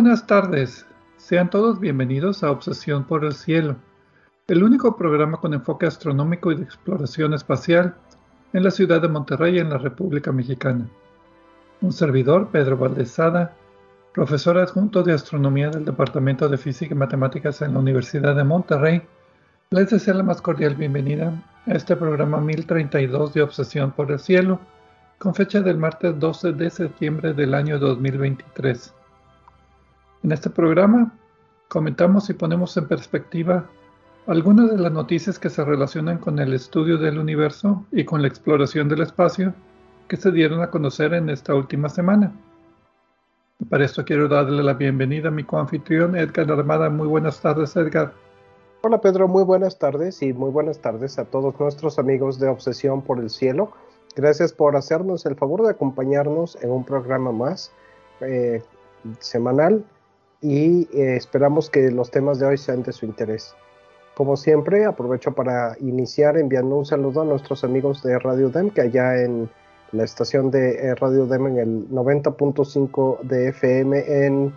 buenas tardes. Sean todos bienvenidos a Obsesión por el Cielo, el único programa con enfoque astronómico y de exploración espacial en la ciudad de Monterrey, en la República Mexicana. Un servidor, Pedro Valdezada, profesor adjunto de astronomía del Departamento de Física y Matemáticas en la Universidad de Monterrey, les deseo la más cordial bienvenida a este programa 1032 de Obsesión por el Cielo, con fecha del martes 12 de septiembre del año 2023. En este programa comentamos y ponemos en perspectiva algunas de las noticias que se relacionan con el estudio del universo y con la exploración del espacio que se dieron a conocer en esta última semana. Para esto quiero darle la bienvenida a mi coanfitrión Edgar Armada. Muy buenas tardes, Edgar. Hola Pedro, muy buenas tardes y muy buenas tardes a todos nuestros amigos de Obsesión por el Cielo. Gracias por hacernos el favor de acompañarnos en un programa más eh, semanal y eh, esperamos que los temas de hoy sean de su interés. Como siempre, aprovecho para iniciar enviando un saludo a nuestros amigos de Radio DEM, que allá en la estación de eh, Radio DEM en el 90.5 de FM en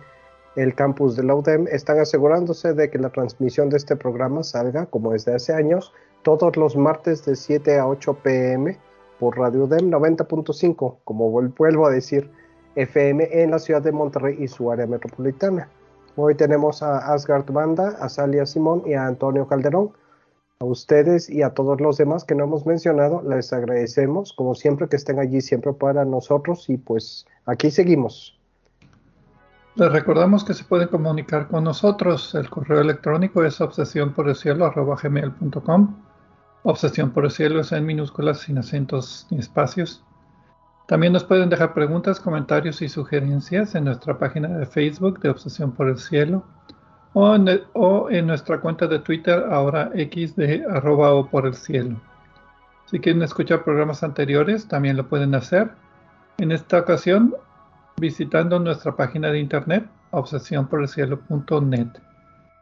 el campus de la UDEM están asegurándose de que la transmisión de este programa salga, como es de hace años, todos los martes de 7 a 8 pm por Radio DEM 90.5, como vuelvo a decir, FM en la ciudad de Monterrey y su área metropolitana. Hoy tenemos a Asgard Banda, a Salia Simón y a Antonio Calderón. A ustedes y a todos los demás que no hemos mencionado, les agradecemos, como siempre, que estén allí siempre para nosotros y pues aquí seguimos. Les recordamos que se pueden comunicar con nosotros. El correo electrónico es obsesión Obsesión por el cielo es en minúsculas, sin acentos ni espacios. También nos pueden dejar preguntas, comentarios y sugerencias en nuestra página de Facebook de Obsesión por el Cielo o en, nuestra cuenta de Twitter ahora X de arroba o por el cielo. Si quieren escuchar programas anteriores, también lo pueden hacer. En esta ocasión, visitando nuestra página de internet obsesiónporelcielo.net.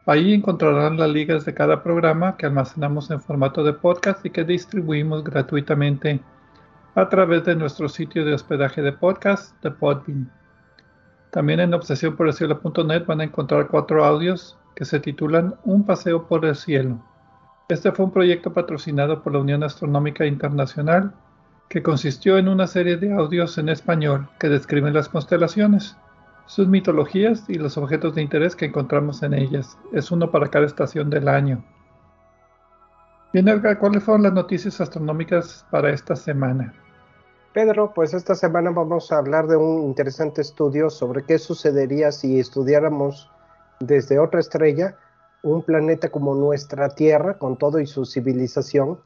Ahí encontrarán las ligas de cada programa que almacenamos en formato de podcast y que distribuimos gratuitamente a través de nuestro sitio de hospedaje de podcast de Podbean. También en obsesiónporelcielo.net van a encontrar cuatro audios que se titulan Un paseo por el cielo. Este fue un proyecto patrocinado por la Unión Astronómica Internacional que consistió en una serie de audios en español que describen las constelaciones, sus mitologías y los objetos de interés que encontramos en ellas. Es uno para cada estación del año. Bien, Edgar, ¿cuáles fueron las noticias astronómicas para esta semana? Pedro, pues esta semana vamos a hablar de un interesante estudio sobre qué sucedería si estudiáramos desde otra estrella un planeta como nuestra Tierra, con todo y su civilización,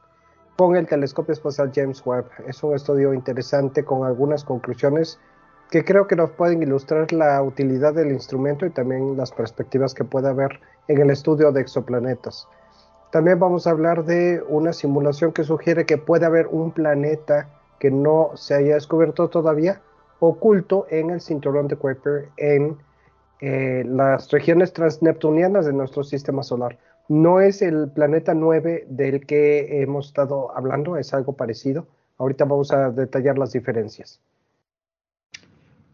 con el telescopio espacial James Webb. Es un estudio interesante con algunas conclusiones que creo que nos pueden ilustrar la utilidad del instrumento y también las perspectivas que puede haber en el estudio de exoplanetas. También vamos a hablar de una simulación que sugiere que puede haber un planeta que no se haya descubierto todavía oculto en el cinturón de Kuiper en eh, las regiones transneptunianas de nuestro sistema solar. No es el planeta 9 del que hemos estado hablando, es algo parecido. Ahorita vamos a detallar las diferencias.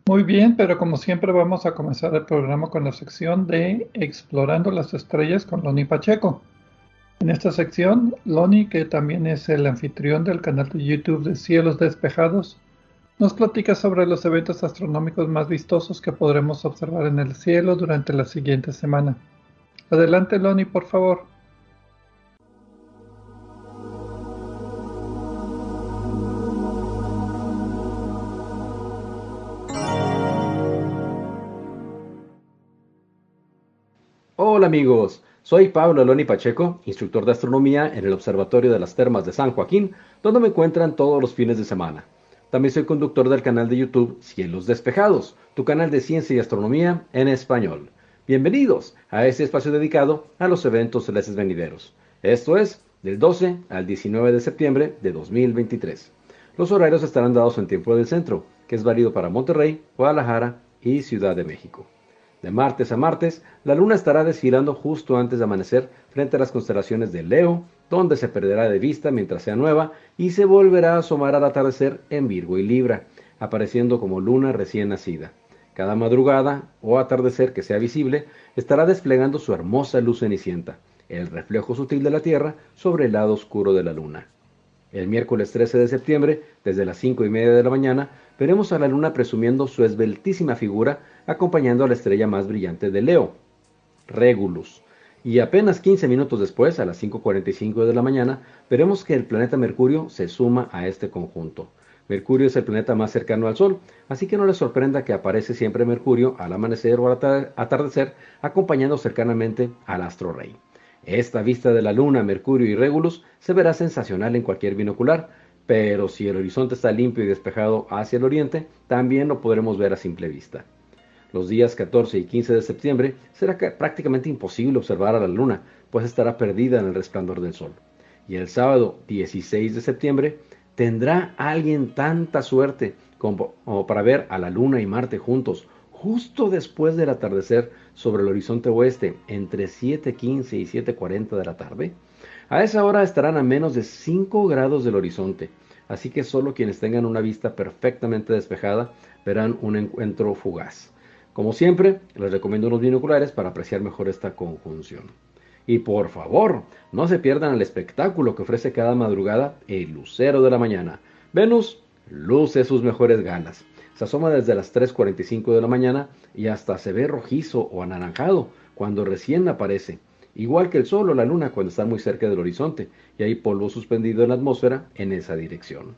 Muy bien, pero como siempre vamos a comenzar el programa con la sección de Explorando las Estrellas con Loni Pacheco. En esta sección, Loni, que también es el anfitrión del canal de YouTube de Cielos Despejados, nos platica sobre los eventos astronómicos más vistosos que podremos observar en el cielo durante la siguiente semana. Adelante, Loni, por favor. Hola amigos, soy Pablo Loni Pacheco, instructor de astronomía en el Observatorio de las Termas de San Joaquín, donde me encuentran todos los fines de semana. También soy conductor del canal de YouTube Cielos Despejados, tu canal de ciencia y astronomía en español. Bienvenidos a este espacio dedicado a los eventos celestes venideros. Esto es del 12 al 19 de septiembre de 2023. Los horarios estarán dados en tiempo del centro, que es válido para Monterrey, Guadalajara y Ciudad de México. De martes a martes, la luna estará desfilando justo antes de amanecer frente a las constelaciones de Leo, donde se perderá de vista mientras sea nueva y se volverá a asomar al atardecer en Virgo y Libra, apareciendo como luna recién nacida. Cada madrugada o atardecer que sea visible estará desplegando su hermosa luz cenicienta, el reflejo sutil de la Tierra sobre el lado oscuro de la luna. El miércoles 13 de septiembre, desde las 5 y media de la mañana, veremos a la luna presumiendo su esbeltísima figura acompañando a la estrella más brillante de Leo, Regulus. Y apenas 15 minutos después, a las 5.45 de la mañana, veremos que el planeta Mercurio se suma a este conjunto. Mercurio es el planeta más cercano al Sol, así que no les sorprenda que aparece siempre Mercurio al amanecer o al atardecer, acompañando cercanamente al astro rey. Esta vista de la Luna, Mercurio y Regulus se verá sensacional en cualquier binocular, pero si el horizonte está limpio y despejado hacia el oriente, también lo podremos ver a simple vista. Los días 14 y 15 de septiembre será prácticamente imposible observar a la luna, pues estará perdida en el resplandor del sol. Y el sábado 16 de septiembre tendrá alguien tanta suerte como, para ver a la luna y Marte juntos, justo después del atardecer sobre el horizonte oeste, entre 7.15 y 7.40 de la tarde. A esa hora estarán a menos de 5 grados del horizonte, así que solo quienes tengan una vista perfectamente despejada verán un encuentro fugaz. Como siempre, les recomiendo unos binoculares para apreciar mejor esta conjunción. Y por favor, no se pierdan el espectáculo que ofrece cada madrugada el lucero de la mañana. Venus luce sus mejores galas. Se asoma desde las 3.45 de la mañana y hasta se ve rojizo o anaranjado cuando recién aparece, igual que el sol o la luna cuando están muy cerca del horizonte y hay polvo suspendido en la atmósfera en esa dirección.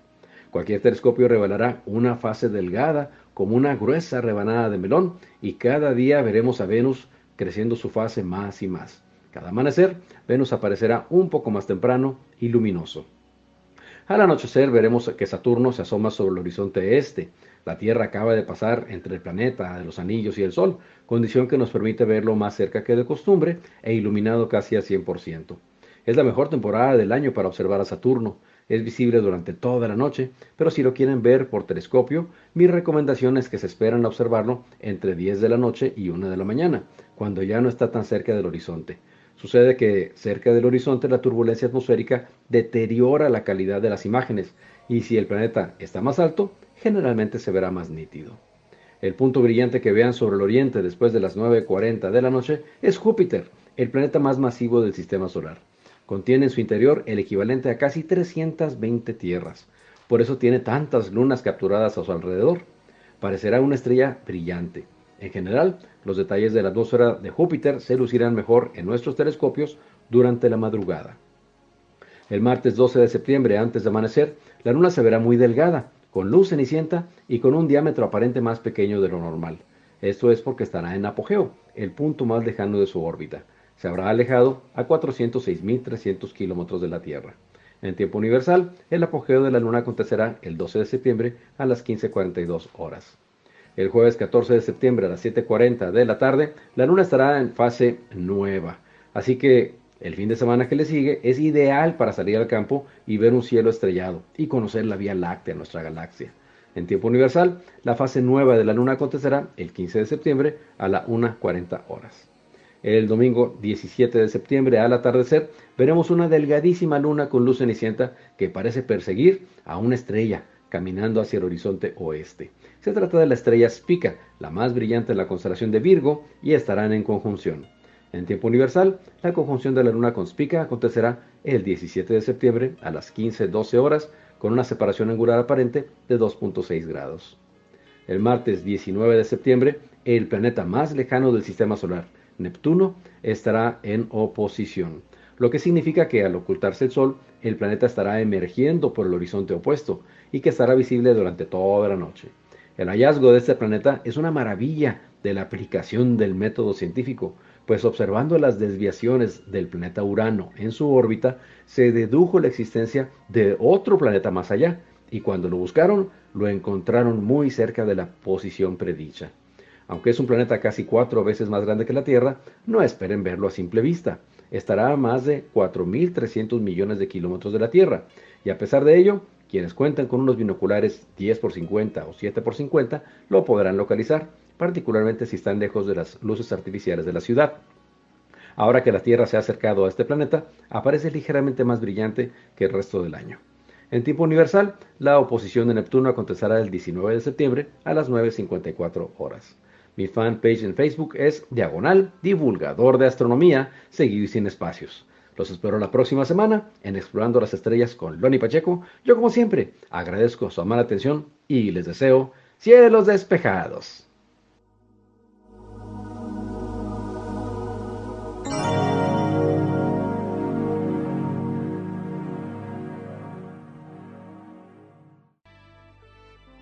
Cualquier telescopio revelará una fase delgada como una gruesa rebanada de melón y cada día veremos a Venus creciendo su fase más y más. Cada amanecer, Venus aparecerá un poco más temprano y luminoso. Al anochecer veremos que Saturno se asoma sobre el horizonte este. La Tierra acaba de pasar entre el planeta de los anillos y el Sol, condición que nos permite verlo más cerca que de costumbre e iluminado casi al 100%. Es la mejor temporada del año para observar a Saturno. Es visible durante toda la noche, pero si lo quieren ver por telescopio, mi recomendación es que se esperan a observarlo entre 10 de la noche y 1 de la mañana, cuando ya no está tan cerca del horizonte. Sucede que cerca del horizonte la turbulencia atmosférica deteriora la calidad de las imágenes y si el planeta está más alto, generalmente se verá más nítido. El punto brillante que vean sobre el oriente después de las 9.40 de la noche es Júpiter, el planeta más masivo del sistema solar. Contiene en su interior el equivalente a casi 320 tierras. Por eso tiene tantas lunas capturadas a su alrededor. Parecerá una estrella brillante. En general, los detalles de la atmósfera de Júpiter se lucirán mejor en nuestros telescopios durante la madrugada. El martes 12 de septiembre, antes de amanecer, la luna se verá muy delgada, con luz cenicienta y con un diámetro aparente más pequeño de lo normal. Esto es porque estará en apogeo, el punto más lejano de su órbita se habrá alejado a 406.300 kilómetros de la Tierra. En tiempo universal, el apogeo de la Luna acontecerá el 12 de septiembre a las 15.42 horas. El jueves 14 de septiembre a las 7.40 de la tarde, la Luna estará en fase nueva. Así que el fin de semana que le sigue es ideal para salir al campo y ver un cielo estrellado y conocer la Vía Láctea, nuestra galaxia. En tiempo universal, la fase nueva de la Luna acontecerá el 15 de septiembre a las 1.40 horas. El domingo 17 de septiembre al atardecer veremos una delgadísima luna con luz cenicienta que parece perseguir a una estrella caminando hacia el horizonte oeste. Se trata de la estrella Spica, la más brillante en la constelación de Virgo, y estarán en conjunción. En tiempo universal, la conjunción de la luna con Spica acontecerá el 17 de septiembre a las 15.12 horas con una separación angular aparente de 2.6 grados. El martes 19 de septiembre, el planeta más lejano del sistema solar, Neptuno estará en oposición, lo que significa que al ocultarse el Sol, el planeta estará emergiendo por el horizonte opuesto y que estará visible durante toda la noche. El hallazgo de este planeta es una maravilla de la aplicación del método científico, pues observando las desviaciones del planeta Urano en su órbita, se dedujo la existencia de otro planeta más allá, y cuando lo buscaron, lo encontraron muy cerca de la posición predicha. Aunque es un planeta casi cuatro veces más grande que la Tierra, no esperen verlo a simple vista. Estará a más de 4.300 millones de kilómetros de la Tierra, y a pesar de ello, quienes cuentan con unos binoculares 10 x 50 o 7 x 50 lo podrán localizar, particularmente si están lejos de las luces artificiales de la ciudad. Ahora que la Tierra se ha acercado a este planeta, aparece ligeramente más brillante que el resto del año. En tiempo universal, la oposición de Neptuno acontecerá el 19 de septiembre a las 9.54 horas. Mi fanpage en Facebook es Diagonal Divulgador de Astronomía, seguido y sin espacios. Los espero la próxima semana en Explorando las Estrellas con Loni Pacheco. Yo, como siempre, agradezco su amable atención y les deseo cielos despejados.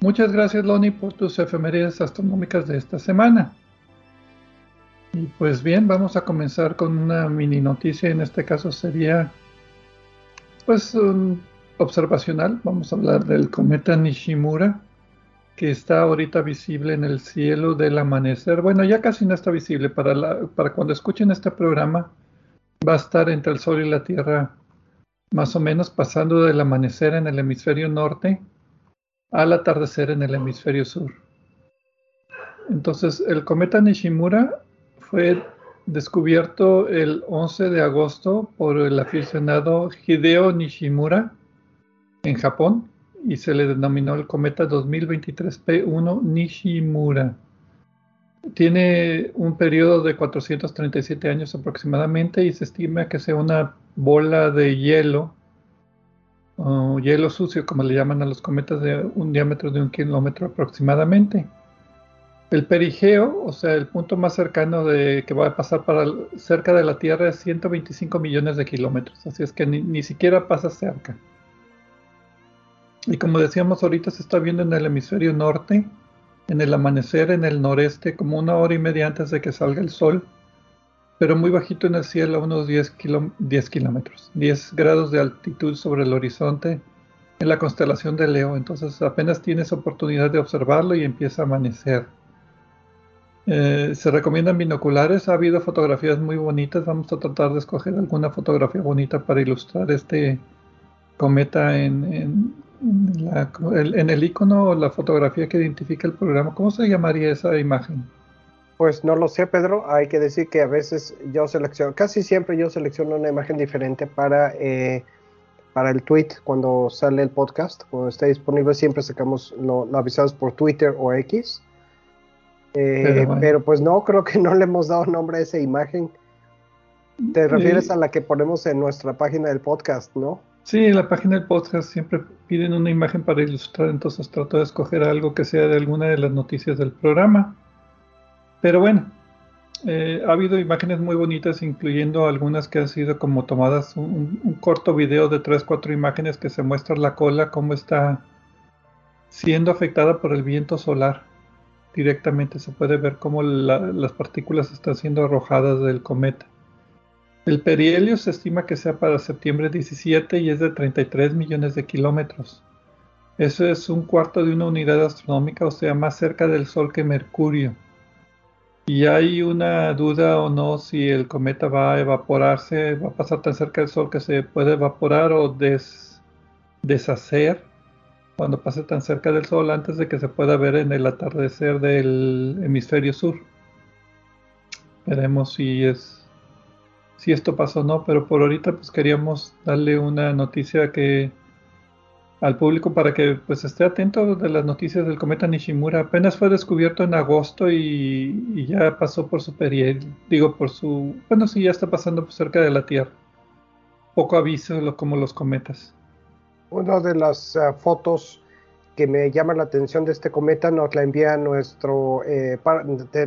Muchas gracias, Loni, por tus efemérides astronómicas de esta semana. Y pues bien, vamos a comenzar con una mini noticia. En este caso sería, pues, observacional. Vamos a hablar del cometa Nishimura, que está ahorita visible en el cielo del amanecer. Bueno, ya casi no está visible. Para, para cuando escuchen este programa, va a estar entre el Sol y la Tierra, más o menos pasando del amanecer en el hemisferio norte al atardecer en el hemisferio sur. Entonces, el cometa Nishimura fue descubierto el 11 de agosto por el aficionado Hideo Nishimura en Japón y se le denominó el cometa 2023 P1 Nishimura. Tiene un periodo de 437 años aproximadamente y se estima que sea una bola de hielo hielo sucio, como le llaman a los cometas de un diámetro de un kilómetro aproximadamente. El perigeo, o sea, el punto más cercano que va a pasar para cerca de la Tierra es 125 millones de kilómetros, así es que ni, ni siquiera pasa cerca. Y como decíamos ahorita, se está viendo en el hemisferio norte, en el amanecer, en el noreste, como una hora y media antes de que salga el sol pero muy bajito en el cielo, a unos 10, 10 kilómetros, 10 grados de altitud sobre el horizonte en la constelación de Leo. Entonces apenas tienes oportunidad de observarlo y empieza a amanecer. Eh, se recomiendan binoculares, ha habido fotografías muy bonitas, vamos a tratar de escoger alguna fotografía bonita para ilustrar este cometa en, en, en el icono o la fotografía que identifica el programa. ¿Cómo se llamaría esa imagen? Pues no lo sé, Pedro. Hay que decir que a veces yo selecciono, casi siempre yo selecciono una imagen diferente para, eh, para el tweet cuando sale el podcast. Cuando esté disponible, siempre sacamos lo, avisados por Twitter o X. Eh, pero, pues no, creo que no le hemos dado nombre a esa imagen. Te refieres a la que ponemos en nuestra página del podcast, ¿no? Sí, en la página del podcast siempre piden una imagen para ilustrar, entonces trato de escoger algo que sea de alguna de las noticias del programa. Pero bueno, eh, ha habido imágenes muy bonitas, incluyendo algunas que han sido como tomadas, un, corto video de 3-4 imágenes que se muestra la cola, cómo está siendo afectada por el viento solar. Directamente se puede ver cómo las partículas están siendo arrojadas del cometa. El perihelio se estima que sea para septiembre 17 y es de 33 millones de kilómetros. Eso es un cuarto de una unidad astronómica, o sea, más cerca del Sol que Mercurio. Y hay una duda o no si el cometa va a evaporarse, va a pasar tan cerca del Sol que se puede evaporar o deshacer cuando pase tan cerca del Sol antes de que se pueda ver en el atardecer del hemisferio sur. Veremos si es si esto pasa o no, pero por ahorita pues queríamos darle una noticia que al público para que pues esté atento de las noticias del cometa Nishimura. Apenas fue descubierto en agosto y, ya pasó por su periodo, digo por su, bueno sí ya está pasando cerca de la Tierra. Poco aviso como los cometas. Una de las eh, fotos que me llama la atención de este cometa nos la envía nuestro eh,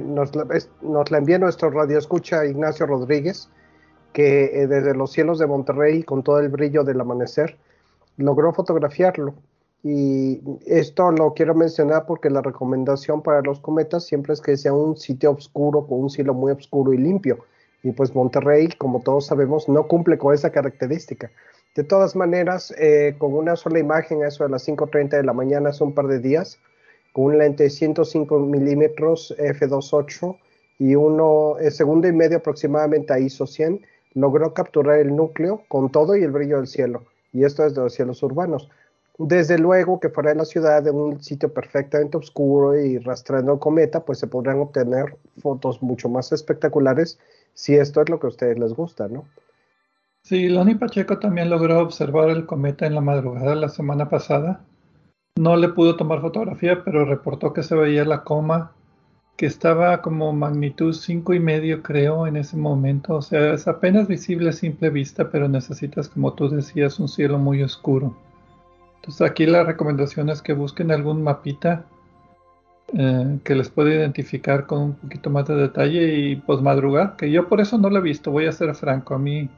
nos, envía nuestro radio escucha Ignacio Rodríguez que eh, desde los cielos de Monterrey con todo el brillo del amanecer logró fotografiarlo. Y esto lo quiero mencionar porque la recomendación para los cometas siempre es que sea un sitio oscuro, con un cielo muy oscuro y limpio. Y pues Monterrey, como todos sabemos, no cumple con esa característica. De todas maneras, eh, con una sola imagen, eso a las 5.30 de la mañana, hace un par de días, con un lente de 105 milímetros f2.8 y uno eh, segundo y medio aproximadamente a ISO 100, logró capturar el núcleo con todo y el brillo del cielo. Y esto es de los cielos urbanos. Desde luego que fuera de la ciudad, de un sitio perfectamente oscuro y rastreando el cometa, pues se podrán obtener fotos mucho más espectaculares si esto es lo que a ustedes les gusta, ¿no? Sí, Loni Pacheco también logró observar el cometa en la madrugada la semana pasada. No le pudo tomar fotografía, pero reportó que se veía la coma, que estaba como magnitud cinco y medio, creo, en ese momento. O sea, es apenas visible a simple vista, pero necesitas, como tú decías, un cielo muy oscuro. Entonces aquí la recomendación es que busquen algún mapita eh, que les pueda identificar con un poquito más de detalle y pues madrugar, que yo por eso no lo he visto, voy a ser franco, a mí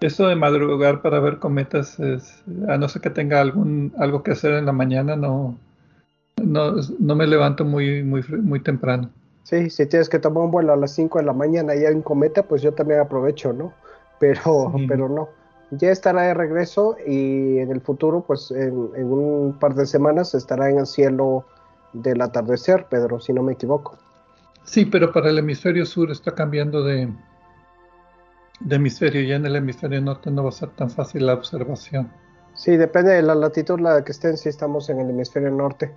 eso de madrugar para ver cometas, es, a no ser que tenga algún algo que hacer en la mañana, no, no, no me levanto muy, muy, muy temprano. Sí, si tienes que tomar un vuelo a las 5 de la mañana y hay un cometa, pues yo también aprovecho, ¿no? Pero, pero no. Ya estará de regreso y en el futuro, pues en, un par de semanas estará en el cielo del atardecer, Pedro, si no me equivoco. Sí, pero para el hemisferio sur está cambiando de, de hemisferio. Ya en el hemisferio norte no va a ser tan fácil la observación. Sí, depende de la latitud la que estén si estamos en el hemisferio norte.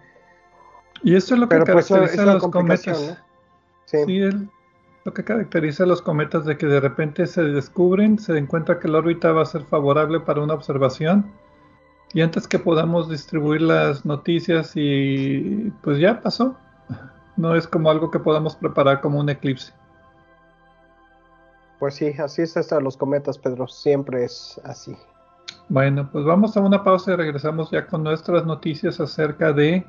Y eso es lo que pues, caracteriza a los cometas. Sí, sí lo que caracteriza a los cometas de que de repente se descubren, se encuentra que la órbita va a ser favorable para una observación y antes que podamos distribuir las noticias y pues ya pasó. No es como algo que podamos preparar como un eclipse. Pues sí, así es hasta los cometas, Pedro, siempre es así. Bueno, pues vamos a una pausa y regresamos ya con nuestras noticias acerca de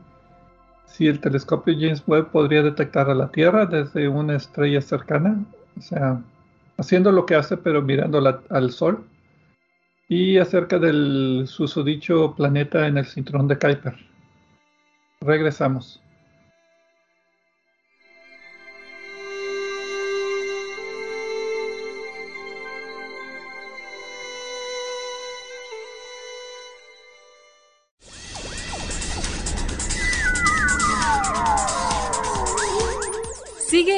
si el telescopio James Webb podría detectar a la Tierra desde una estrella cercana, o sea, haciendo lo que hace pero mirando al Sol, y acerca del susodicho planeta en el cinturón de Kuiper. Regresamos.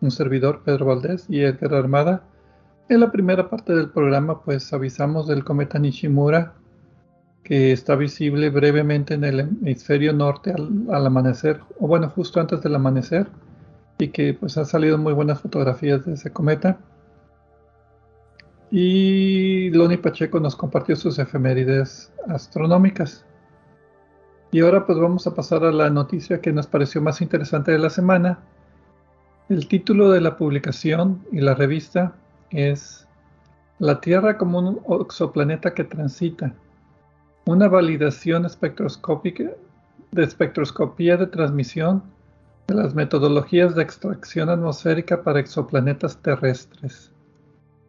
un servidor, Pedro Valdés y Edgar Armada. En la primera parte del programa, pues avisamos del cometa Nishimura, que está visible brevemente en el hemisferio norte al, amanecer, o bueno, justo antes del amanecer, y que pues han salido muy buenas fotografías de ese cometa. Y Loni Pacheco nos compartió sus efemérides astronómicas. Y ahora pues vamos a pasar a la noticia que nos pareció más interesante de la semana, el título de la publicación y la revista es La Tierra como un exoplaneta que transita. Una validación espectroscópica de espectroscopía de transmisión de las metodologías de extracción atmosférica para exoplanetas terrestres.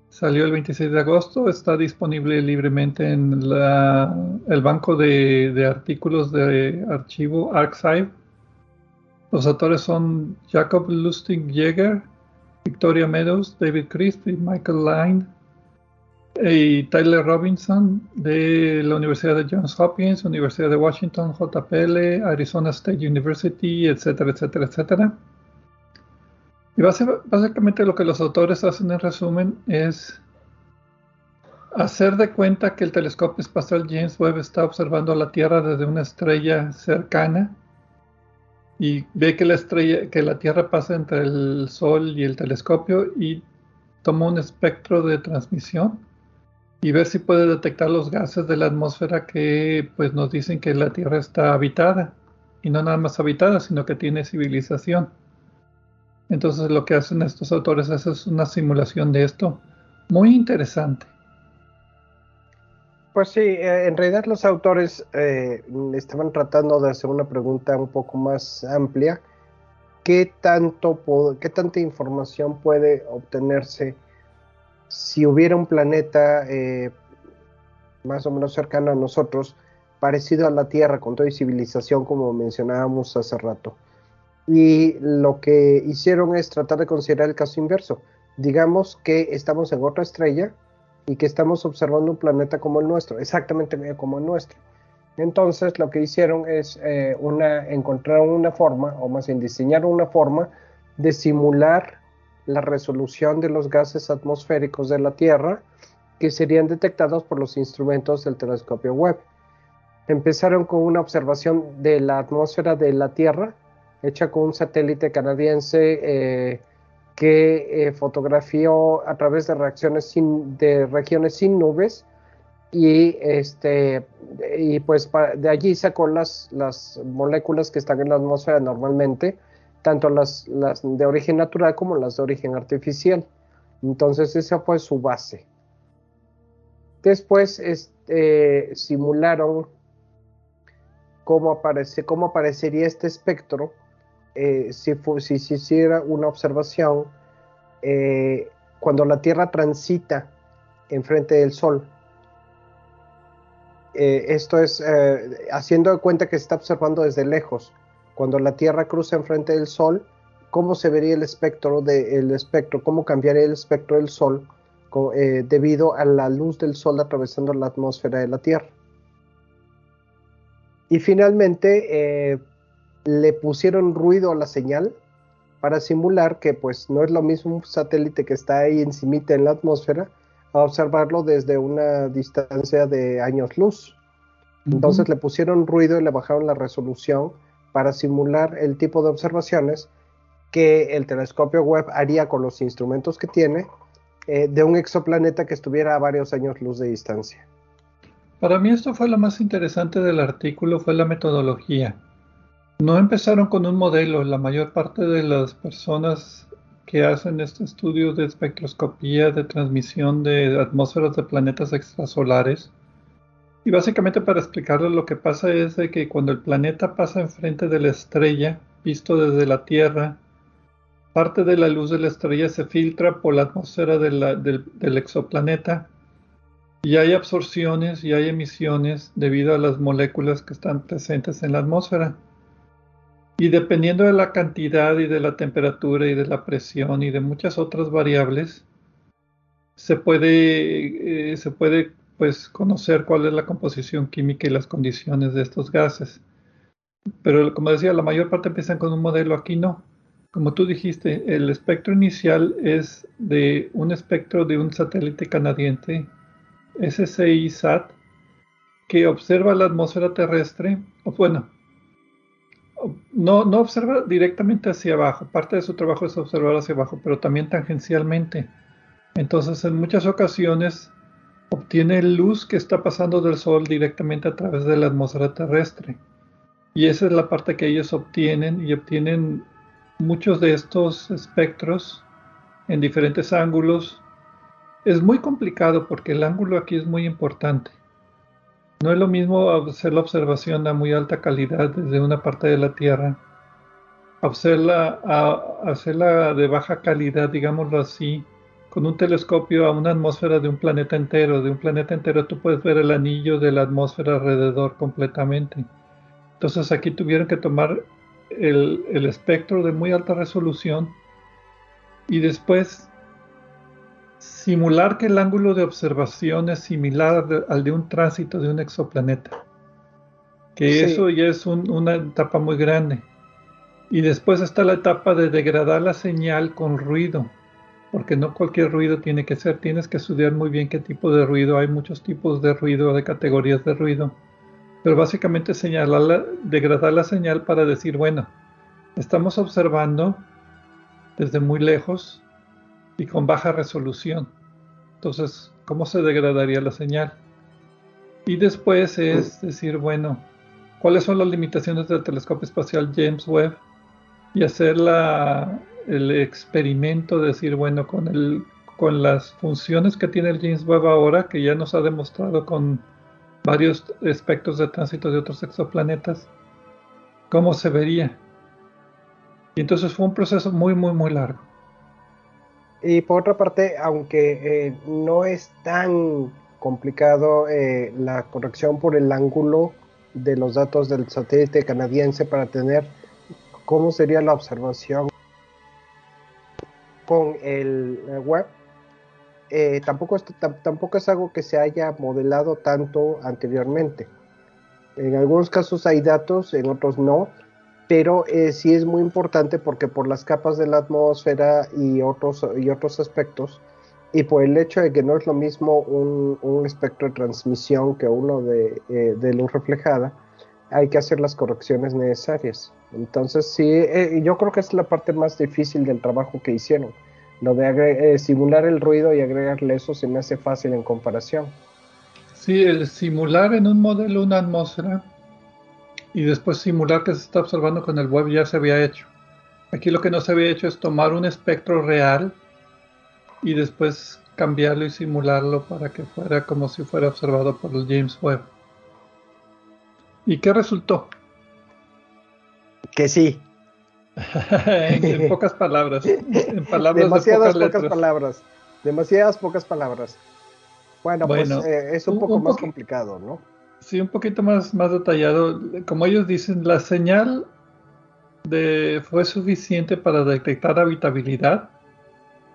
Salió el 26 de agosto, está disponible libremente en el banco de, artículos de archivo Archive. Los autores son Jacob Lustig Jäger, Victoria Meadows, David Crisp y Michael Line y Tyler Robinson de la Universidad de Johns Hopkins, Universidad de Washington, JPL, Arizona State University, etcétera, etcétera, etcétera. Y básicamente lo que los autores hacen en resumen es hacer de cuenta que el telescopio espacial James Webb está observando la Tierra desde una estrella cercana y ve que la estrella, que la Tierra pasa entre el Sol y el telescopio y toma un espectro de transmisión y ver si puede detectar los gases de la atmósfera que pues nos dicen que la Tierra está habitada y no nada más habitada, sino que tiene civilización. Entonces lo que hacen estos autores es una simulación de esto muy interesante. Pues sí, eh, en realidad los autores eh, estaban tratando de hacer una pregunta un poco más amplia. ¿Qué, tanto ¿Qué tanta información puede obtenerse si hubiera un planeta eh, más o menos cercano a nosotros, parecido a la Tierra, con toda civilización, como mencionábamos hace rato? y lo que hicieron es tratar de considerar el caso inverso. Digamos que estamos en otra estrella y que estamos observando un planeta como el nuestro, exactamente como el nuestro. Entonces lo que hicieron es eh, una, encontrar una forma, o más bien diseñaron una forma de simular la resolución de los gases atmosféricos de la Tierra que serían detectados por los instrumentos del telescopio Webb. Empezaron con una observación de la atmósfera de la Tierra hecha con un satélite canadiense eh, que eh, fotografió a través de reacciones sin, de regiones sin nubes y este y pues de allí sacó las, las moléculas que están en la atmósfera normalmente tanto las, las de origen natural como las de origen artificial. Entonces esa fue su base. Después este, simularon cómo, aparece, cómo aparecería este espectro eh, si, se hiciera una observación eh, cuando la Tierra transita enfrente del Sol. Eh, esto es haciendo de cuenta que se está observando desde lejos. Cuando la Tierra cruza enfrente del Sol, ¿cómo se vería el espectro, de, espectro cómo cambiaría el espectro del Sol debido a la luz del Sol atravesando la atmósfera de la Tierra? Y finalmente, le pusieron ruido a la señal para simular que pues no es lo mismo un satélite que está ahí encimita en la atmósfera a observarlo desde una distancia de años luz. Entonces le pusieron ruido y le bajaron la resolución para simular el tipo de observaciones que el telescopio Webb haría con los instrumentos que tiene eh, de un exoplaneta que estuviera a varios años luz de distancia. Para mí esto fue lo más interesante del artículo, fue la metodología. No empezaron con un modelo. La mayor parte de las personas que hacen este estudio de espectroscopía de transmisión de atmósferas de planetas extrasolares, y básicamente para explicarles lo que pasa es de que cuando el planeta pasa enfrente de la estrella, visto desde la Tierra, parte de la luz de la estrella se filtra por la atmósfera del, del exoplaneta y hay absorciones y hay emisiones debido a las moléculas que están presentes en la atmósfera. Y dependiendo de la cantidad y de la temperatura y de la presión y de muchas otras variables, se puede, eh, se puede pues, conocer cuál es la composición química y las condiciones de estos gases. Pero como decía, la mayor parte empiezan con un modelo, aquí no. Como tú dijiste, el espectro inicial es de un espectro de un satélite canadiense, SCI-SAT, que observa la atmósfera terrestre, o bueno, no, no observa directamente hacia abajo, parte de su trabajo es observar hacia abajo, pero también tangencialmente. Entonces, en muchas ocasiones obtiene luz que está pasando del Sol directamente a través de la atmósfera terrestre. Y esa es la parte que ellos obtienen y obtienen muchos de estos espectros en diferentes ángulos. Es muy complicado porque el ángulo aquí es muy importante. No es lo mismo hacer la observación a muy alta calidad desde una parte de la Tierra hacerla, a hacerla de baja calidad, digámoslo así, con un telescopio a una atmósfera de un planeta entero. De un planeta entero tú puedes ver el anillo de la atmósfera alrededor completamente. Entonces aquí tuvieron que tomar el, el espectro de muy alta resolución y después simular que el ángulo de observación es similar al de un tránsito de un exoplaneta. Que eso ya es una etapa muy grande. Y después está la etapa de degradar la señal con ruido, porque no cualquier ruido tiene que ser, tienes que estudiar muy bien qué tipo de ruido, hay muchos tipos de ruido, de categorías de ruido, pero básicamente señalar degradar la señal para decir, bueno, estamos observando desde muy lejos y con baja resolución. Entonces, ¿cómo se degradaría la señal? Y después es decir, bueno, ¿cuáles son las limitaciones del telescopio espacial James Webb? y hacer la, el experimento de decir, bueno, con, el, con las funciones que tiene el James Webb ahora, que ya nos ha demostrado con varios espectros de tránsito de otros exoplanetas, cómo se vería. Y entonces fue un proceso muy, muy, muy largo. Y por otra parte, aunque eh, no es tan complicado eh, la corrección por el ángulo de los datos del satélite canadiense para tener cómo sería la observación con el web. Eh, tampoco, es, tampoco es algo que se haya modelado tanto anteriormente. En algunos casos hay datos, en otros no, pero eh, sí es muy importante porque por las capas de la atmósfera y otros, y otros aspectos, y por el hecho de que no es lo mismo un, espectro de transmisión que uno de, eh, de luz reflejada, hay que hacer las correcciones necesarias. Entonces, sí, eh, yo creo que es la parte más difícil del trabajo que hicieron. Lo de simular el ruido y agregarle eso se me hace fácil en comparación. Sí, el simular en un modelo una atmósfera y después simular que se está observando con el web ya se había hecho. Aquí lo que no se había hecho es tomar un espectro real y después cambiarlo y simularlo para que fuera como si fuera observado por el James Webb. ¿Y qué resultó? Que sí. en, pocas palabras. En palabras Demasiadas pocas palabras. Demasiadas pocas palabras. Bueno, pues eh, es un, poco más complicado, ¿no? Sí, un poquito más, más detallado. Como ellos dicen, la señal fue suficiente para detectar habitabilidad.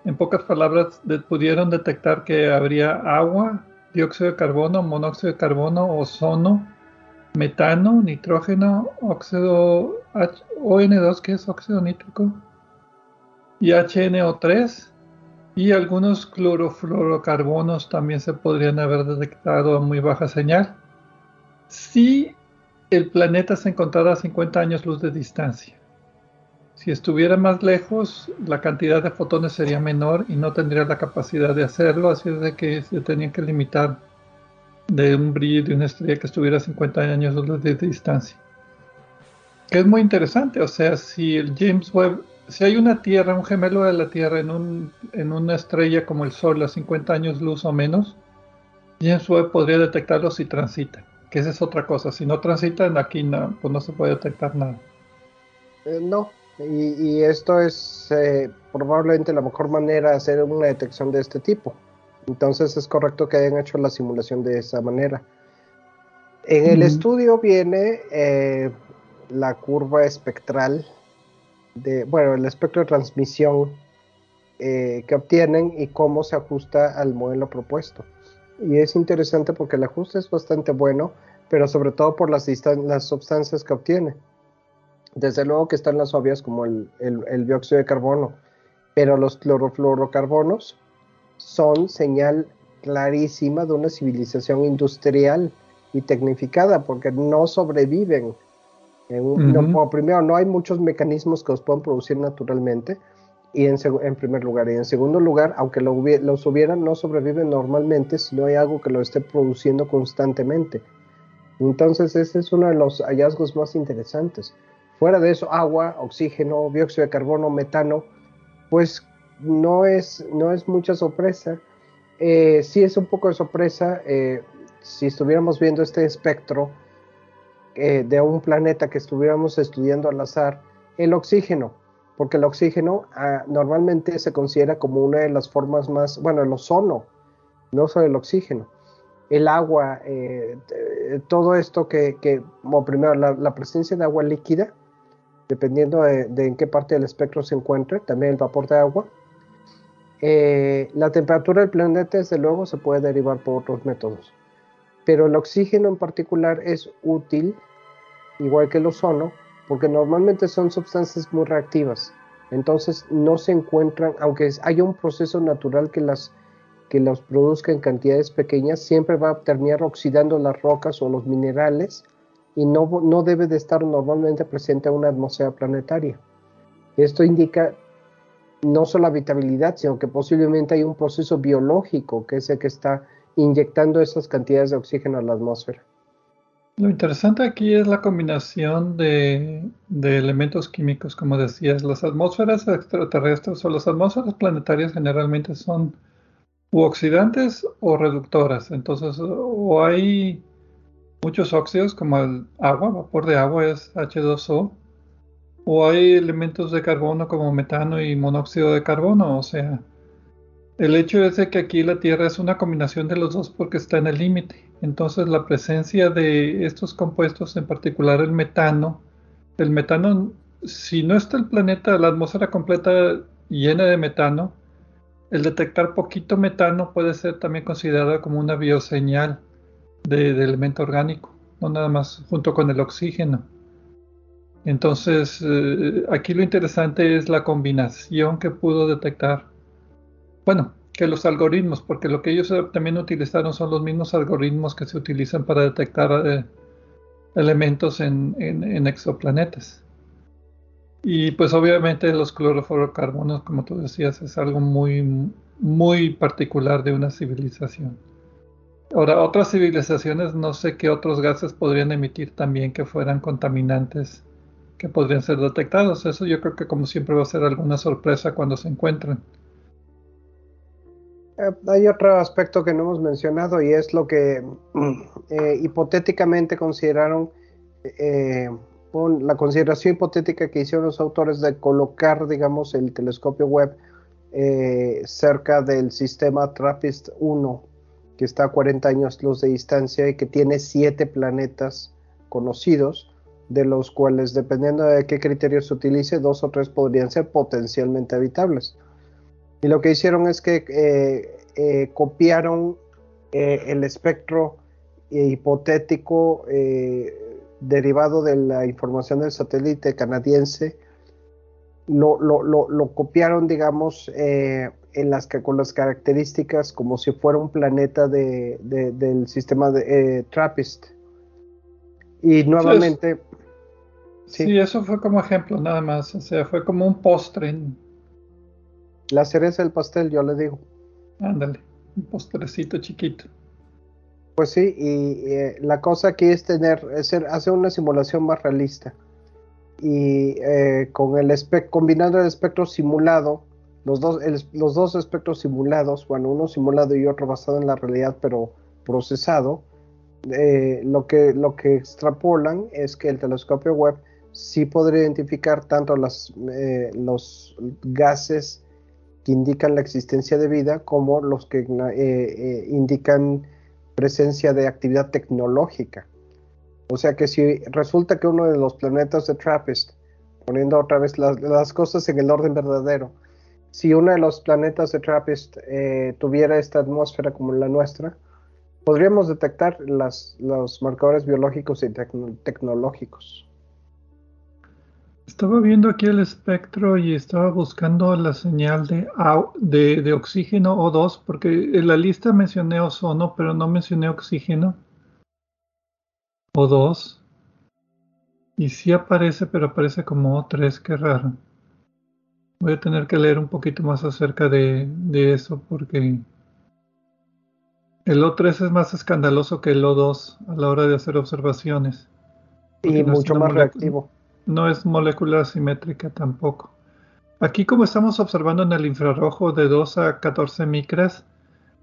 En pocas palabras, pudieron detectar que habría agua, dióxido de carbono, monóxido de carbono, ozono, metano, nitrógeno, óxido ON2, que es óxido nítrico, y HNO3, y algunos clorofluorocarbonos también se podrían haber detectado a muy baja señal si el planeta se encontrara a 50 años luz de distancia. Si estuviera más lejos, la cantidad de fotones sería menor y no tendría la capacidad de hacerlo, así es de que se tenían que limitar de un brillo de una estrella que estuviera a 50 años de distancia. Que es muy interesante, o sea, si el James Webb, si hay una Tierra, un gemelo de la Tierra en, un, en una estrella como el Sol a 50 años luz o menos, James Webb podría detectarlo si transita, que esa es otra cosa. Si no transitan aquí no, pues no se puede detectar nada. Eh, no, y, esto es eh, probablemente la mejor manera de hacer una detección de este tipo. Entonces es correcto que hayan hecho la simulación de esa manera. En el estudio viene eh, la curva espectral de, bueno, el espectro de transmisión eh, que obtienen y cómo se ajusta al modelo propuesto. Y es interesante porque el ajuste es bastante bueno, pero sobre todo por las, las sustancias que obtiene. Desde luego que están las obvias como el, el dióxido de carbono, pero los clorofluorocarbonos son señal clarísima de una civilización industrial y tecnificada, porque no sobreviven. En primero, no hay muchos mecanismos que los puedan producir naturalmente, y en, en primer lugar. Y en segundo lugar, aunque lo los hubieran, no sobreviven normalmente si no hay algo que lo esté produciendo constantemente. Entonces, ese es uno de los hallazgos más interesantes. Fuera de eso, agua, oxígeno, dióxido de carbono, metano, pues no es, no es mucha sorpresa. Eh, sí es un poco de sorpresa eh, si estuviéramos viendo este espectro eh, de un planeta que estuviéramos estudiando al azar El oxígeno, porque el oxígeno ah, normalmente se considera como una de las formas más, bueno, el ozono, no solo el oxígeno, el agua, eh, todo esto que, como primero, la, presencia de agua líquida, dependiendo de, en qué parte del espectro se encuentre, también el vapor de agua. Eh, la temperatura del planeta, desde luego, se puede derivar por otros métodos, pero el oxígeno en particular es útil, igual que el ozono, porque normalmente son sustancias muy reactivas. Entonces no se encuentran, aunque haya un proceso natural que las, que los produzca en cantidades pequeñas, siempre va a terminar oxidando las rocas o los minerales y no, no debe de estar normalmente presente en una atmósfera planetaria. Esto indica no solo habitabilidad, sino que posiblemente hay un proceso biológico que es el que está inyectando esas cantidades de oxígeno a la atmósfera. Lo interesante aquí es la combinación de, elementos químicos, como decías. Las atmósferas extraterrestres o las atmósferas planetarias generalmente son u oxidantes o reductoras. Entonces, o hay muchos óxidos como el agua, vapor de agua es H2O, o hay elementos de carbono como metano y monóxido de carbono. O sea, el hecho es de que aquí la Tierra es una combinación de los dos porque está en el límite. Entonces la presencia de estos compuestos, en particular el metano, el metano, si no está el planeta, la atmósfera completa llena de metano, el detectar poquito metano puede ser también considerado como una bioseñal de, elemento orgánico, no nada más junto con el oxígeno. Entonces, eh, aquí lo interesante es la combinación que pudo detectar bueno, que los algoritmos, porque lo que ellos eh, también utilizaron son los mismos algoritmos que se utilizan para detectar eh, elementos en, exoplanetas. Y pues obviamente los clorofluorocarbonos, como tú decías, es algo muy, muy particular de una civilización. Ahora, otras civilizaciones no sé qué otros gases podrían emitir también que fueran contaminantes que podrían ser detectados. Eso yo creo que como siempre va a ser alguna sorpresa cuando se encuentren. Eh, hay otro aspecto que no hemos mencionado y es lo que eh, hipotéticamente consideraron, eh, la consideración hipotética que hicieron los autores de colocar, digamos, el telescopio web cerca del sistema TRAPPIST-1, que está a 40 años luz de distancia y que tiene siete planetas conocidos, de los cuales, dependiendo de qué criterios se utilice, dos o tres podrían ser potencialmente habitables. Y lo que hicieron es que eh, eh, copiaron eh, el espectro hipotético derivado de la información del satélite canadiense, lo, copiaron, digamos, en las, con las características como si fuera un planeta del sistema de TRAPPIST. Y nuevamente... Sí, eso fue como ejemplo nada más, o sea, fue como un postre la cereza del pastel, yo le digo. Ándale, un postrecito chiquito. Pues sí, y eh, la cosa aquí es tener, es hacer una simulación más realista. Y eh, con el combinando el espectro simulado, los dos, los dos espectros simulados, bueno, uno simulado y otro basado en la realidad, pero procesado, eh, lo, que, lo que extrapolan es que el telescopio web sí podría identificar tanto las, los gases que indican la existencia de vida como los que eh, eh, indican presencia de actividad tecnológica. O sea que si resulta que uno de los planetas de TRAPPIST, poniendo otra vez las, cosas en el orden verdadero, si uno de los planetas de TRAPPIST eh, tuviera esta atmósfera como la nuestra, podríamos detectar los marcadores biológicos y tecnológicos. Estaba viendo aquí el espectro y estaba buscando la señal de, de, oxígeno O2, porque en la lista mencioné ozono, pero no mencioné oxígeno. O2. Y sí aparece, pero aparece como O3, qué raro. Voy a tener que leer un poquito más acerca de, de eso, porque el O3 es más escandaloso que el O2 a la hora de hacer observaciones. Y mucho más reactivo no es molécula simétrica tampoco. Aquí como estamos observando en el infrarrojo de 2 a 14 micras,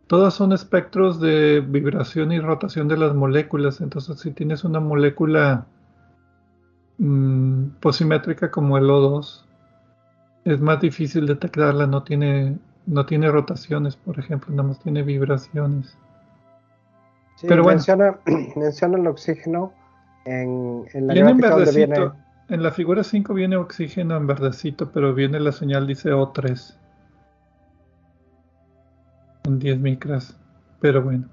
todas son espectros de vibración y rotación de las moléculas. Entonces si tienes una molécula mm, posimétrica como el O2, es más difícil detectarla, no tiene, no tiene rotaciones, por ejemplo, nada más tiene vibraciones. Pero menciona, menciona el oxígeno en, en la viene en viene... En la figura 5 viene oxígeno en verdecito, pero viene la señal, dice O3. En 10 micras. Pero bueno.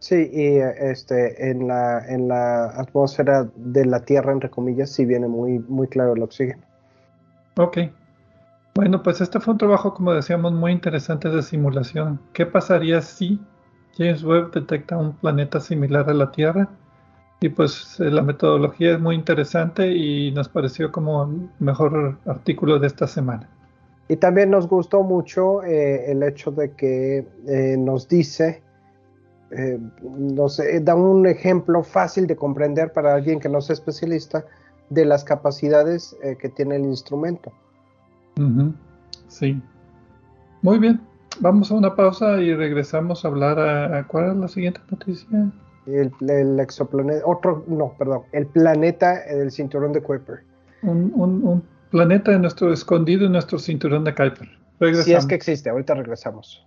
Sí, y este, en, la, en la atmósfera de la Tierra, entre comillas, sí viene muy, muy claro el oxígeno. Ok. Bueno, pues este fue un trabajo, como decíamos, muy interesante de simulación. ¿Qué pasaría si James Webb detecta un planeta similar a la Tierra? Y pues eh, la metodología es muy interesante y nos pareció como el mejor artículo de esta semana. Y también nos gustó mucho eh, el hecho de que eh, nos dice, nos da un ejemplo fácil de comprender para alguien que no sea especialista de las capacidades que tiene el instrumento. Sí. Muy bien. Vamos a una pausa y regresamos a hablar a, ¿cuál es la siguiente noticia? El, exoplaneta, otro, no, perdón, el planeta del cinturón de Kuiper. Un, planeta en nuestro escondido en nuestro cinturón de Kuiper. Si es que existe, ahorita regresamos.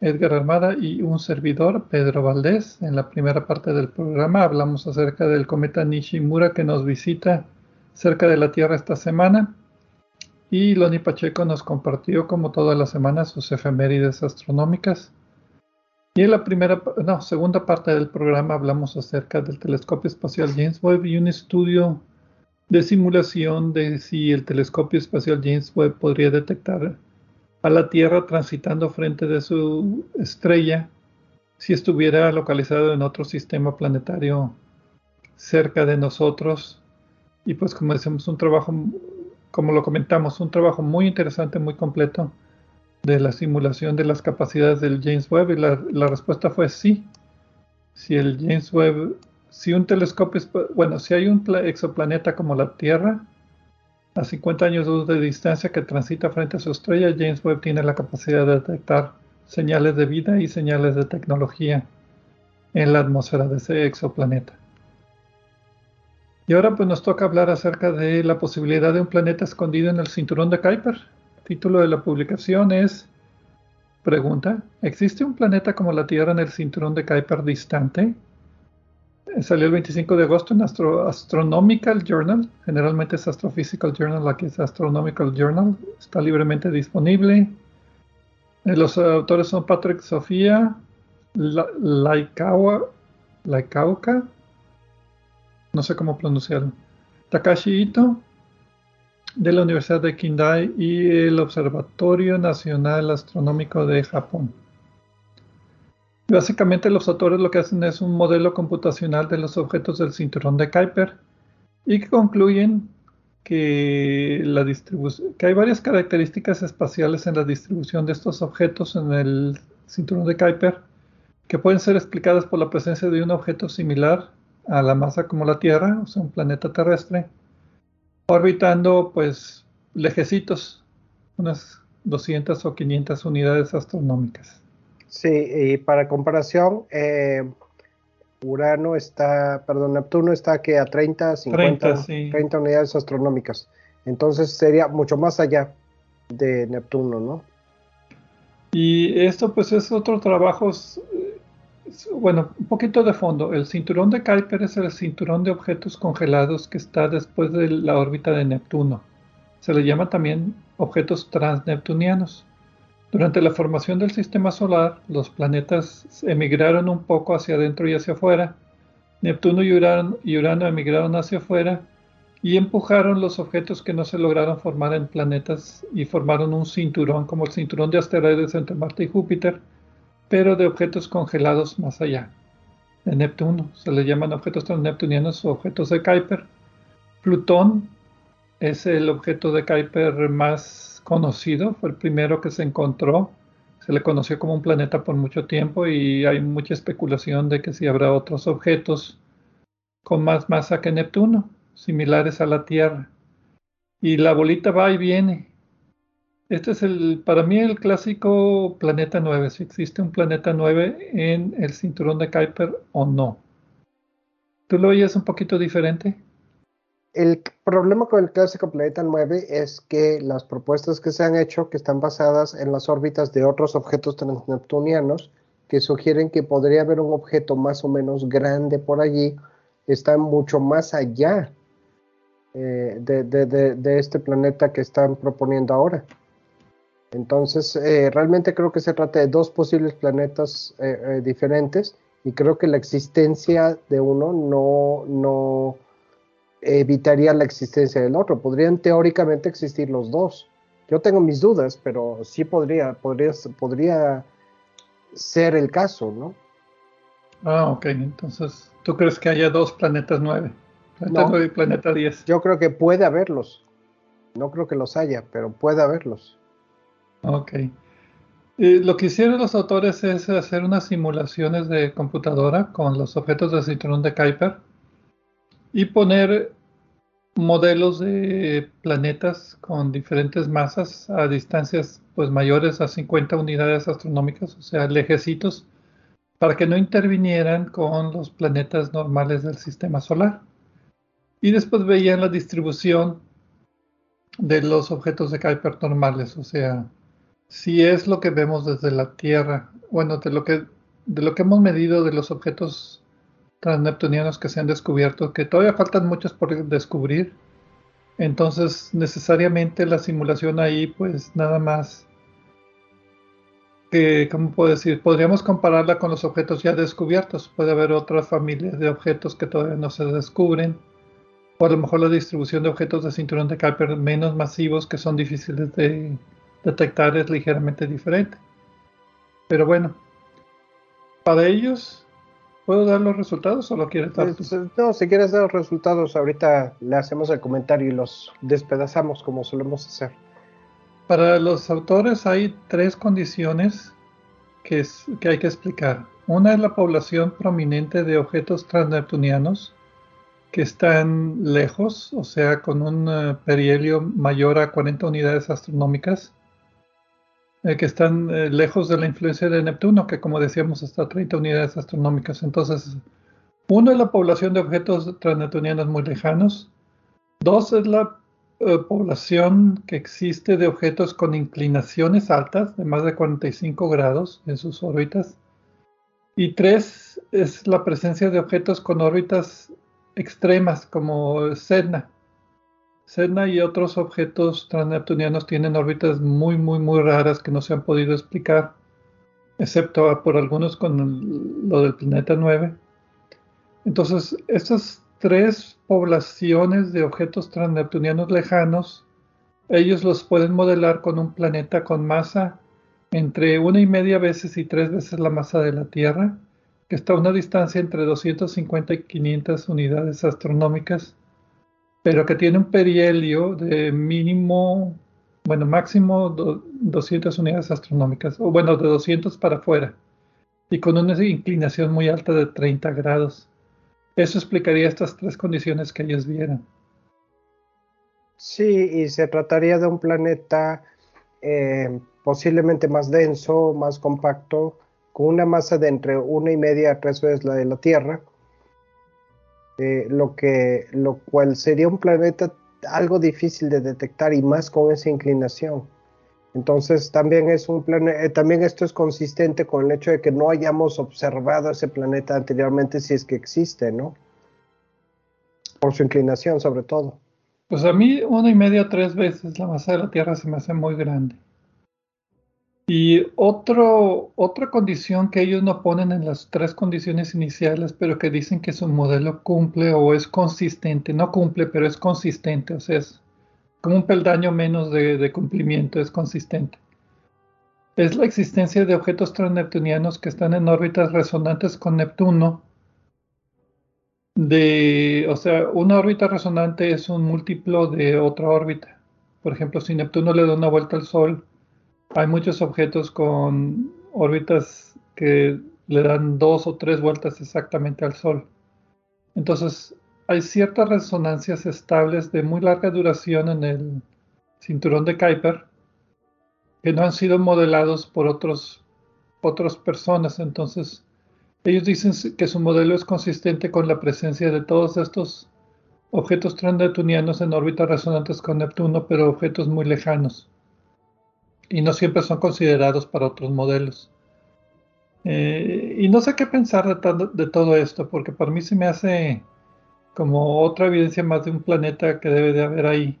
Edgar Armada y un servidor, Pedro Valdés. En la primera parte del programa hablamos acerca del cometa Nishimura que nos visita cerca de la Tierra esta semana. Y Loni Pacheco nos compartió, como todas las semanas, sus efemérides astronómicas. Y en la primera, no, segunda parte del programa hablamos acerca del telescopio espacial James Webb y un estudio de simulación de si el telescopio espacial James Webb podría detectar a la Tierra transitando frente de su estrella si estuviera localizado en otro sistema planetario cerca de nosotros. Y pues como decimos, un trabajo, como lo comentamos, un trabajo muy interesante, muy completo de la simulación de las capacidades del James Webb. Y la, la respuesta fue sí. Si el James Webb, si un telescopio, bueno, si hay un exoplaneta como la Tierra, a 50 años luz de distancia que transita frente a su estrella, James Webb tiene la capacidad de detectar señales de vida y señales de tecnología en la atmósfera de ese exoplaneta. Y ahora pues nos toca hablar acerca de la posibilidad de un planeta escondido en el cinturón de Kuiper. El título de la publicación es Pregunta, ¿existe un planeta como la Tierra en el cinturón de Kuiper distante? Salió el 25 de agosto en Astro, Astronomical Journal, generalmente es Astrophysical Journal, aquí es Astronomical Journal, está libremente disponible. Eh, los autores son Patrick Sofía, Laikawa, Laikauka, no sé cómo pronunciarlo, Takashi Ito, de la Universidad de Kindai y el Observatorio Nacional Astronómico de Japón. Básicamente los autores lo que hacen es un modelo computacional de los objetos del cinturón de Kuiper y que concluyen que, hay varias características espaciales en la distribución de estos objetos en el cinturón de Kuiper que pueden ser explicadas por la presencia de un objeto similar a la masa como la Tierra, o sea, un planeta terrestre, orbitando pues lejecitos, unas 200 o 500 unidades astronómicas. Sí, y para comparación, eh, Urano está, perdón, Neptuno está aquí a 30, 50, 30, unidades astronómicas. Entonces sería mucho más allá de Neptuno, ¿no? Y esto pues es otro trabajo, bueno, un poquito de fondo. El cinturón de Kuiper es el cinturón de objetos congelados que está después de la órbita de Neptuno. Se le llama también objetos transneptunianos. Durante la formación del sistema solar, los planetas emigraron un poco hacia adentro y hacia afuera. Neptuno y Urano, emigraron hacia afuera y empujaron los objetos que no se lograron formar en planetas y formaron un cinturón como el cinturón de asteroides entre Marte y Júpiter, pero de objetos congelados más allá de Neptuno. Se le llaman objetos transneptunianos o objetos de Kuiper. Plutón es el objeto de Kuiper más conocido, fue el primero que se encontró. Se le conoció como un planeta por mucho tiempo y hay mucha especulación de que si habrá otros objetos con más masa que Neptuno, similares a la Tierra. Y la bolita va y viene. Este es el, para mí, el clásico planeta 9, si existe un planeta 9 en el cinturón de Kuiper o no. ¿Tú lo oyes un poquito diferente? El problema con el clásico planeta 9 es que las propuestas que se han hecho, que están basadas en las órbitas de otros objetos transneptunianos, que sugieren que podría haber un objeto más o menos grande por allí, están mucho más allá eh, de, este planeta que están proponiendo ahora. Entonces, eh, realmente creo que se trata de dos posibles planetas eh, diferentes y creo que la existencia de uno no, no, evitaría la existencia del otro. Podrían teóricamente existir los dos. Yo tengo mis dudas, pero sí podría, podría, podría ser el caso, ¿no? Ah, ok. Entonces, ¿tú crees que haya dos planetas nueve? Planeta no, y planeta 10. Yo creo que puede haberlos. No creo que los haya, pero puede haberlos. Ok. lo que hicieron los autores es hacer unas simulaciones de computadora con los objetos del cinturón de Kuiper y poner modelos de planetas con diferentes masas a distancias pues mayores a 50 unidades astronómicas, o sea, lejecitos, para que no intervinieran con los planetas normales del sistema solar. Y después veían la distribución de los objetos de Kuiper normales, o sea, si es lo que vemos desde la Tierra, bueno, de lo que de lo que hemos medido de los objetos transneptunianos que se han descubierto, que todavía faltan muchos por descubrir. Entonces, necesariamente la simulación ahí, pues nada más que, ¿cómo puedo decir? Podríamos compararla con los objetos ya descubiertos. Puede haber otras familias de objetos que todavía no se descubren. O a lo mejor la distribución de objetos de cinturón de Kuiper menos masivos que son difíciles de detectar es ligeramente diferente. Pero bueno, para ellos ¿Puedo dar los resultados o lo quieres dar? Eh, no, si quieres dar los resultados, ahorita le hacemos el comentario y los despedazamos como solemos hacer. Para los autores hay tres condiciones que, que hay que explicar. Una es la población prominente de objetos transneptunianos que están lejos, o sea, con un eh, perihelio mayor a 40 unidades astronómicas eh, que están eh, lejos de la influencia de Neptuno, que como decíamos está a 30 unidades astronómicas. Entonces, uno es la población de objetos transneptunianos muy lejanos. Dos es la eh, población que existe de objetos con inclinaciones altas de más de 45 grados en sus órbitas. Y tres es la presencia de objetos con órbitas extremas como Sedna, Sedna y otros objetos transneptunianos tienen órbitas muy, muy, muy raras que no se han podido explicar, excepto por algunos con lo del planeta 9. Entonces, estas tres poblaciones de objetos transneptunianos lejanos, ellos los pueden modelar con un planeta con masa entre una y media veces y tres veces la masa de la Tierra, que está a una distancia entre 250 y 500 unidades astronómicas, pero que tiene un perihelio de mínimo, bueno, máximo 200 unidades astronómicas, o bueno, de 200 para afuera, y con una inclinación muy alta de 30 grados. Eso explicaría estas tres condiciones que ellos vieron. Sí, y se trataría de un planeta eh, posiblemente más denso, más compacto, con una masa de entre una y media a tres veces la de la Tierra, eh, lo, que, lo cual sería un planeta algo difícil de detectar y más con esa inclinación. Entonces también es un planeta, eh, también esto es consistente con el hecho de que no hayamos observado ese planeta anteriormente si es que existe, ¿no? Por su inclinación sobre todo. Pues a mí una y media o tres veces la masa de la Tierra se me hace muy grande. Y otro, otra condición que ellos no ponen en las tres condiciones iniciales, pero que dicen que su modelo cumple o es consistente, no cumple, pero es consistente, o sea, es como un peldaño menos de, cumplimiento, es consistente. Es la existencia de objetos transneptunianos que están en órbitas resonantes con Neptuno. O sea, una órbita resonante es un múltiplo de otra órbita. Por ejemplo, si Neptuno le da una vuelta al Sol, hay muchos objetos con órbitas que le dan dos o tres vueltas exactamente al Sol. Entonces, hay ciertas resonancias estables de muy larga duración en el cinturón de Kuiper que no han sido modelados por otros, otras personas. Entonces, ellos dicen que su modelo es consistente con la presencia de todos estos objetos transneptunianos en órbitas resonantes con Neptuno, pero objetos muy lejanos y no siempre son considerados para otros modelos. Eh, y no sé qué pensar de, de, todo esto, porque para mí se me hace como otra evidencia más de un planeta que debe de haber ahí.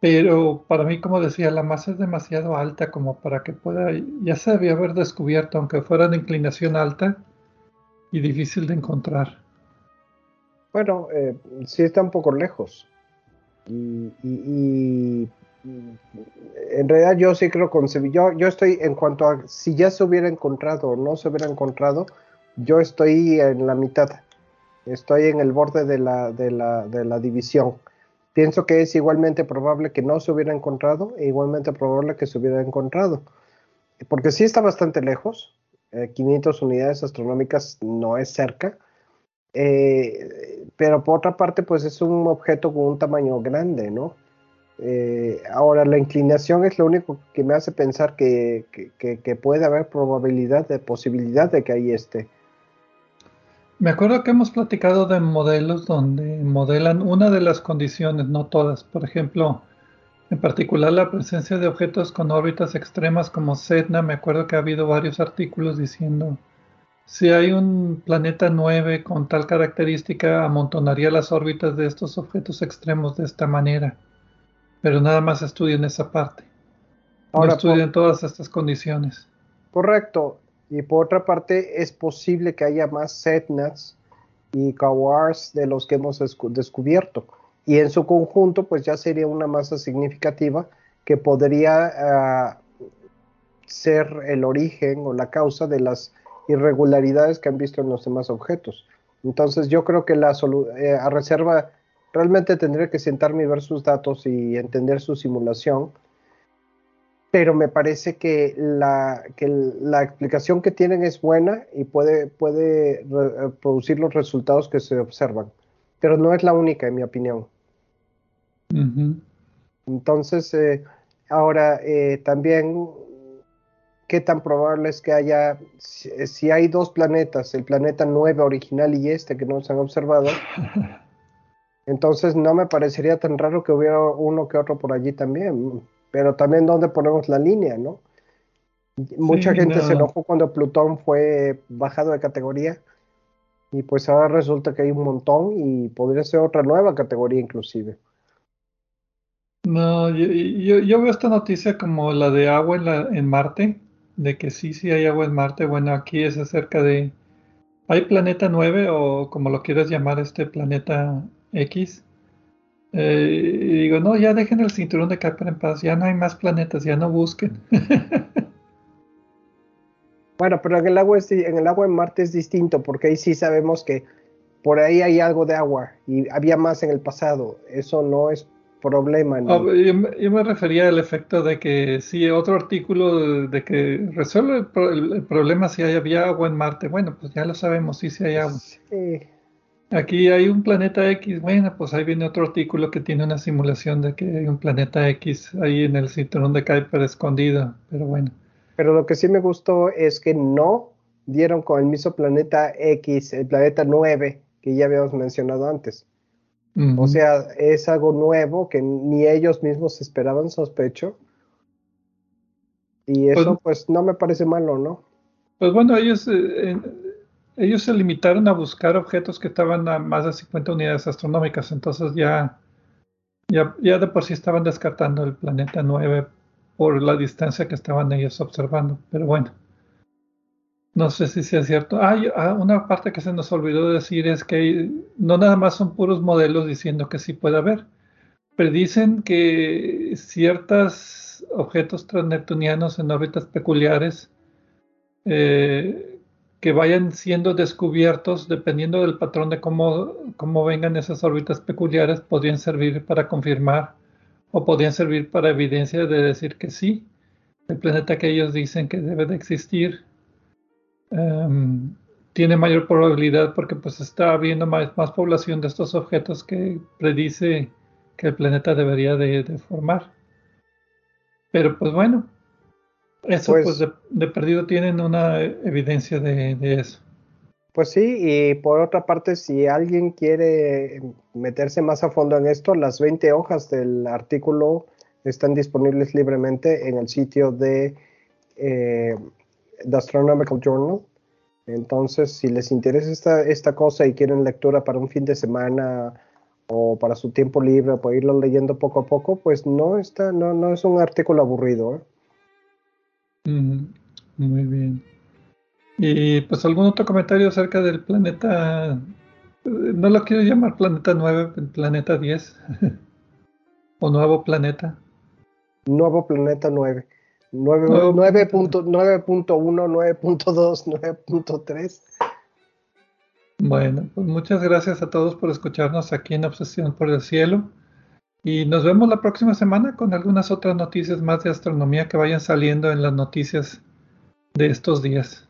Pero para mí, como decía, la masa es demasiado alta como para que pueda, ya se debía haber descubierto, aunque fuera de inclinación alta y difícil de encontrar. Bueno, eh, sí está un poco lejos. y en realidad yo sí creo concebir, yo, yo estoy en cuanto a si ya se hubiera encontrado o no se hubiera encontrado, yo estoy en la mitad, estoy en el borde de la, división. Pienso que es igualmente probable que no se hubiera encontrado e igualmente probable que se hubiera encontrado, porque sí está bastante lejos, 500 eh, unidades astronómicas no es cerca, eh, pero por otra parte pues es un objeto con un tamaño grande, ¿no? Eh, ahora, la inclinación es lo único que me hace pensar que, puede haber probabilidad de posibilidad de que ahí esté. Me acuerdo que hemos platicado de modelos donde modelan una de las condiciones, no todas. Por ejemplo, en particular la presencia de objetos con órbitas extremas como Sedna. Me acuerdo que ha habido varios artículos diciendo si hay un planeta 9 con tal característica, amontonaría las órbitas de estos objetos extremos de esta manera pero nada más estudian esa parte. Ahora, no estudian todas estas condiciones. Correcto. Y por otra parte, es posible que haya más setnats y Kawars de los que hemos descubierto. Y en su conjunto, pues ya sería una masa significativa que podría ah, ser el origen o la causa de las irregularidades que han visto en los demás objetos. Entonces yo creo que la eh, a reserva Realmente tendría que sentarme y ver sus datos y entender su simulación, pero me parece que la, la explicación que tienen es buena y puede, puede producir los resultados que se observan, pero no es la única, en mi opinión. Entonces, eh, ahora eh, también, ¿qué tan probable es que haya, si, si, hay dos planetas, el planeta 9 original y este que no se han observado, Entonces no me parecería tan raro que hubiera uno que otro por allí también, pero también dónde ponemos la línea, ¿no? Mucha gente se enojó cuando Plutón fue bajado de categoría y pues ahora resulta que hay un montón y podría ser otra nueva categoría inclusive. No, yo, veo esta noticia como la de agua en, la, en Marte, de que sí, sí hay agua en Marte. Bueno, aquí es acerca de... ¿Hay planeta 9 o como lo quieras llamar este planeta X. Eh, y digo, no, ya dejen el cinturón de Kuiper en paz, ya no hay más planetas, ya no busquen. Bueno, pero en el agua en el agua en Marte es distinto porque ahí sí sabemos que por ahí hay algo de agua y había más en el pasado. Eso no es problema. Ah, yo, me refería al efecto de que si otro artículo de, que resuelve el, problema si había agua en Marte. Bueno, pues ya lo sabemos, sí, sí hay agua. Aquí hay un planeta X. Bueno, pues ahí viene otro artículo que tiene una simulación de que hay un planeta X ahí en el cinturón de Kuiper escondido. Pero bueno. Pero lo que sí me gustó es que no dieron con el mismo planeta X, el planeta 9, que ya habíamos mencionado antes. O sea, es algo nuevo que ni ellos mismos esperaban, sospecho. Y eso pues, pues no me parece malo, ¿no? Pues bueno, ellos, eh, ellos se limitaron a buscar objetos que estaban a más de 50 unidades astronómicas, entonces ya, ya, ya de por sí estaban descartando el planeta 9 por la distancia que estaban ellos observando. Pero bueno. No sé si sea cierto. Hay ah, una parte que se nos olvidó decir es que no nada más son puros modelos diciendo que sí puede haber. Predicen que ciertos objetos transneptunianos en órbitas peculiares eh, que vayan siendo descubiertos, dependiendo del patrón de cómo, cómo vengan esas órbitas peculiares, podrían servir para confirmar o podrían servir para evidencia de decir que sí, el planeta que ellos dicen que debe de existir Em, tiene mayor probabilidad porque pues está habiendo más, más, población de estos objetos que predice que el planeta debería de, formar. Pero pues bueno, eso pues, pues de, perdido tienen una evidencia de, eso. Pues sí, y por otra parte, si alguien quiere meterse más a fondo en esto, las 20 hojas del artículo están disponibles libremente en el sitio de eh, The Astronomical Journal. Entonces, si les interesa esta, esta cosa y quieren lectura para un fin de semana o para su tiempo libre, para irlo leyendo poco a poco, pues no está, no, no es un artículo aburrido. ¿eh? Muy bien. Y pues algún otro comentario acerca del planeta, no lo quiero llamar planeta 9, planeta 10, o nuevo planeta. Nuevo planeta 9. 9.1, 9.2, 9.3. Bueno, pues muchas gracias a todos por escucharnos aquí en Obsesión por el Cielo. Y nos vemos la próxima semana con algunas otras noticias más de astronomía que vayan saliendo en las noticias de estos días.